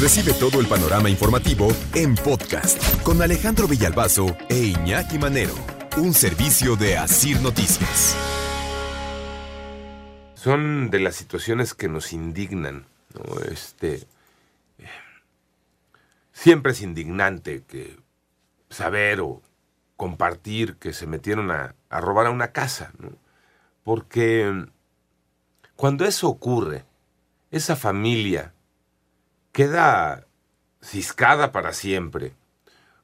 Recibe todo el panorama informativo en podcast con Alejandro Villalbazo e Iñaki Manero, un servicio de Asir Noticias. Son de las situaciones que nos indignan, ¿no? Este siempre es indignante que saber o compartir que se metieron a, a robar a una casa, ¿no? Porque cuando eso ocurre, esa familia queda ciscada para siempre.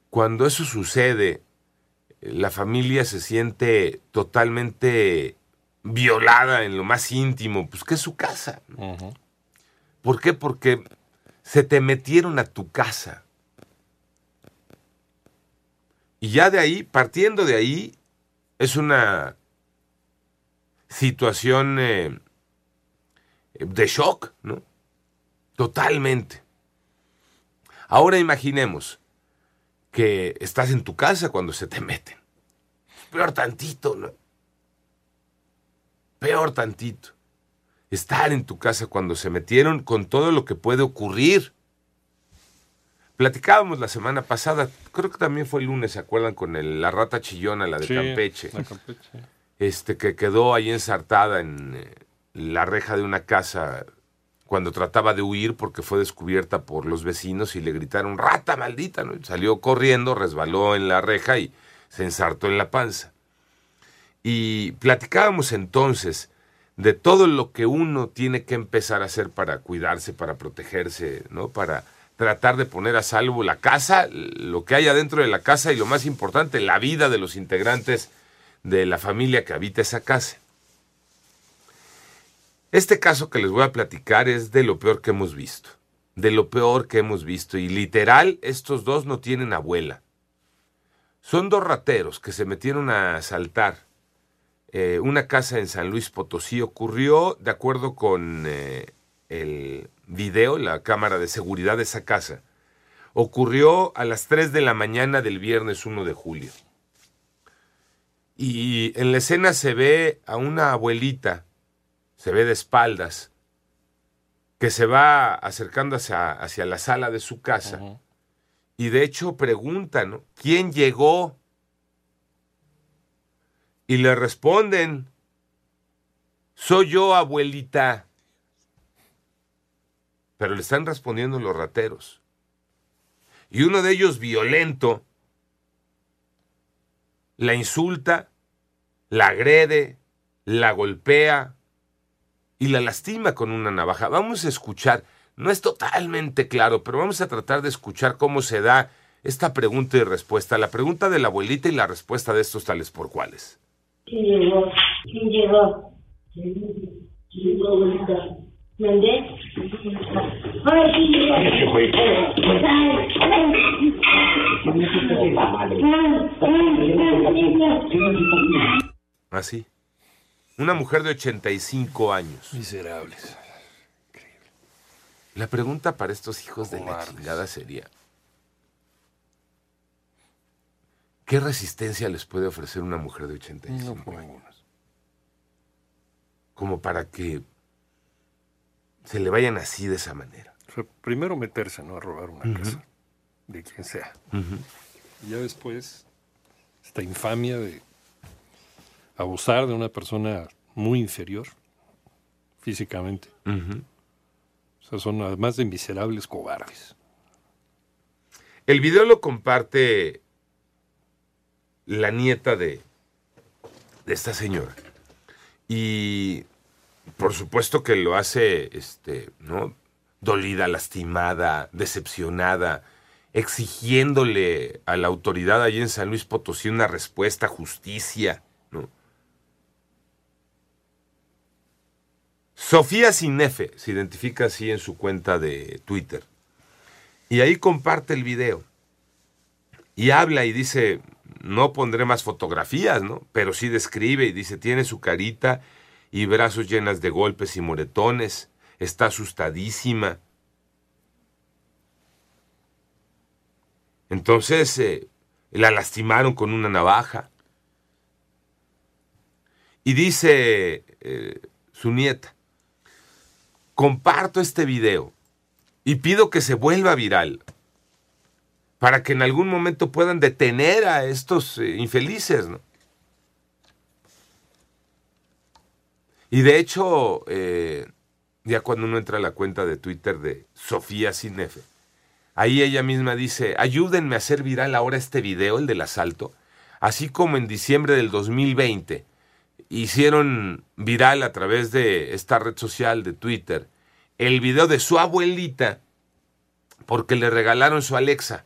Cuando eso sucede, la familia se siente totalmente violada en lo más íntimo, pues que es su casa. ¿no? ¿Por qué? Porque se te metieron a tu casa. Y ya de ahí, partiendo de ahí, es una situación eh, de shock, ¿no? Totalmente. Ahora imaginemos que estás en tu casa cuando se te meten. Peor tantito, ¿no? Peor tantito. Estar en tu casa cuando se metieron con todo lo que puede ocurrir. Platicábamos la semana pasada, creo que también fue el lunes, ¿se acuerdan? Con el- la rata chillona, la de Sí, Campeche. la Campeche. Este, que quedó ahí ensartada en eh, la reja de una casa cuando trataba de huir porque fue descubierta por los vecinos y le gritaron, rata maldita, ¿no? Salió corriendo, resbaló en la reja y se ensartó en la panza. Y platicábamos entonces de todo lo que uno tiene que empezar a hacer para cuidarse, para protegerse, ¿no? Para tratar de poner a salvo la casa, lo que hay adentro de la casa y lo más importante, la vida de los integrantes de la familia que habita esa casa. Este caso que les voy a platicar es de lo peor que hemos visto, de lo peor que hemos visto y literal estos dos no tienen abuela. Son dos rateros que se metieron a asaltar eh, una casa en San Luis Potosí. Ocurrió, de acuerdo con eh, el video, la cámara de seguridad de esa casa, ocurrió a las 3 de la mañana del viernes 1 de julio. Y en la escena se ve a una abuelita, se ve de espaldas, que se va acercando hacia, hacia la sala de su casa. Y de hecho pregunta, ¿no? ¿Quién llegó? Y le responden, soy yo, abuelita. Pero le están respondiendo los rateros. Y uno de ellos, violento, la insulta, la agrede, la golpea y la lastima con una navaja. Vamos a escuchar, no es totalmente claro, pero vamos a tratar de escuchar cómo se da esta pregunta y respuesta. La pregunta de la abuelita y la respuesta de estos tales por cuales. ¿Quién llegó? ¿Quién llegó? ¿Quién llegó, abuelita? ¿Mandé? Ay, ¿quién llegó? Así. Una mujer de 85 años. Miserables. La pregunta para estos hijos de la chingada sería, ¿qué resistencia les puede ofrecer una mujer de 85 años? Como para que se le vayan así de esa manera. O sea, primero meterse, ¿no? A robar una casa. De quien sea. Y ya después, esta infamia de abusar de una persona muy inferior físicamente. O sea, son además de miserables cobardes. El video lo comparte la nieta de, de esta señora. Y por supuesto que lo hace, este, ¿no? Dolida, lastimada, decepcionada, exigiéndole a la autoridad allí en San Luis Potosí una respuesta, justicia, ¿no? Sofía Sinefe se identifica así en su cuenta de Twitter. Y ahí comparte el video. Y habla y dice, no pondré más fotografías, ¿no? Pero sí describe y dice, tiene su carita y brazos llenas de golpes y moretones, está asustadísima. Entonces eh, la lastimaron con una navaja. Y dice eh, su nieta, comparto este video y pido que se vuelva viral para que en algún momento puedan detener a estos eh, infelices, ¿no? Y de hecho, eh, ya cuando uno entra a la cuenta de Twitter de Sofía Sinefe, ahí ella misma dice, ayúdenme a hacer viral ahora este video, el del asalto, así como en diciembre del 2020 hicieron viral a través de esta red social de Twitter el video de su abuelita porque le regalaron su Alexa.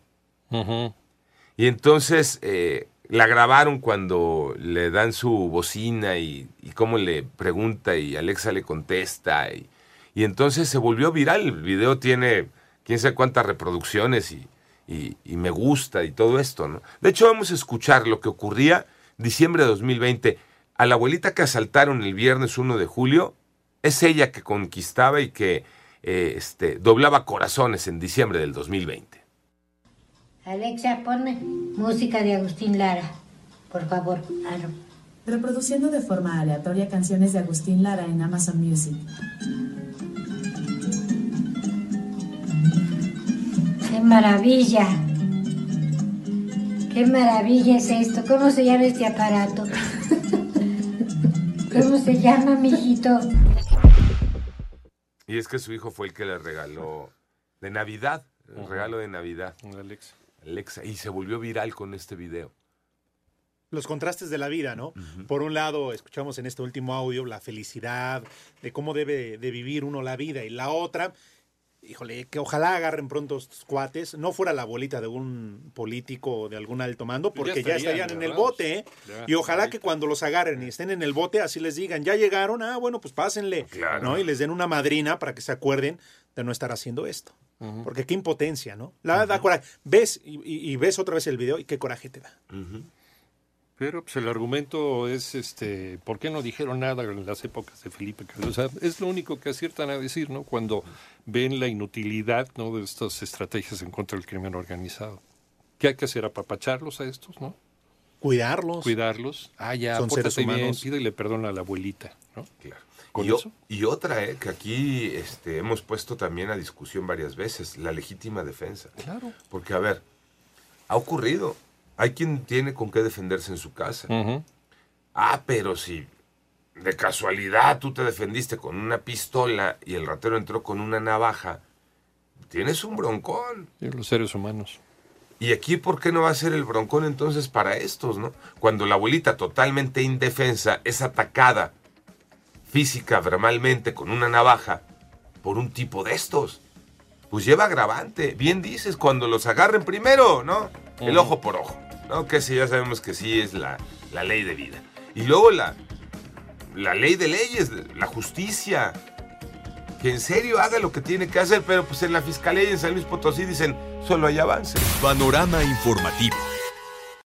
Y entonces eh, la grabaron cuando le dan su bocina y, y cómo le pregunta y Alexa le contesta. Y, y, entonces se volvió viral. El video tiene quién sabe cuántas reproducciones y, y, y, me gusta y todo esto. ¿no? De hecho, vamos a escuchar lo que ocurría diciembre de 2020. A la abuelita que asaltaron el viernes 1 de julio, es ella que conquistaba y que eh, este, doblaba corazones en diciembre del 2020. Alexa, ponme música de Agustín Lara, por favor. Ah, no. Reproduciendo de forma aleatoria canciones de Agustín Lara en Amazon Music. ¡Qué maravilla! ¡Qué maravilla es esto! ¿Cómo se llama este aparato? ¿Cómo se llama, mijito? Y es que su hijo fue el que le regaló de Navidad, el regalo de Navidad. Alexa. Alexa. Y se volvió viral con este video. Los contrastes de la vida, ¿no? Por un lado, escuchamos en este último audio la felicidad, de cómo debe de vivir uno la vida, y la otra, híjole, que ojalá agarren pronto estos cuates, no fuera la abuelita de un político o de algún alto mando, Pues ya porque ya estarían en el bote, ¿eh? Ya, Y ojalá ahorita. que cuando los agarren y estén en el bote, así les digan, ya llegaron, ah, bueno, pues pásenle, Claro. ¿no? Y les den una madrina para que se acuerden de no estar haciendo esto. Porque qué impotencia, ¿no? La da coraje. Ves y, ves otra vez el video y qué coraje te da. Pero pues el argumento es, este, ¿por qué no dijeron nada en las épocas de Felipe Calderón? O sea, es lo único que aciertan a decir, ¿no? Cuando ven la inutilidad, ¿no? De estas estrategias en contra del crimen organizado. ¿Qué hay que hacer? Apapacharlos a estos, ¿no? Cuidarlos. Cuidarlos. Ah, ya, Son seres pórtate bien, humanos. pídele perdón a la abuelita, ¿no? Claro. ¿Con y, o- eso? y otra, eh, que aquí este, hemos puesto también a discusión varias veces, la legítima defensa. Claro. Porque, a ver, ha ocurrido. Hay quien tiene con qué defenderse en su casa. Ah, pero si de casualidad tú te defendiste con una pistola y el ratero entró con una navaja, tienes un broncón. Sí, los seres humanos. ¿Y aquí por qué no va a ser el broncón entonces para estos, no? Cuando la abuelita totalmente indefensa es atacada física, verbalmente, con una navaja por un tipo de estos. Pues lleva agravante. Bien dices, cuando los agarren primero, ¿no? El ojo por ojo, ¿no? Que sí, ya sabemos que sí es la, la ley de vida. Y luego la, la ley de leyes, la justicia. Que en serio haga lo que tiene que hacer, pero pues en la fiscalía y en San Luis Potosí dicen, solo hay avance. Panorama informativo.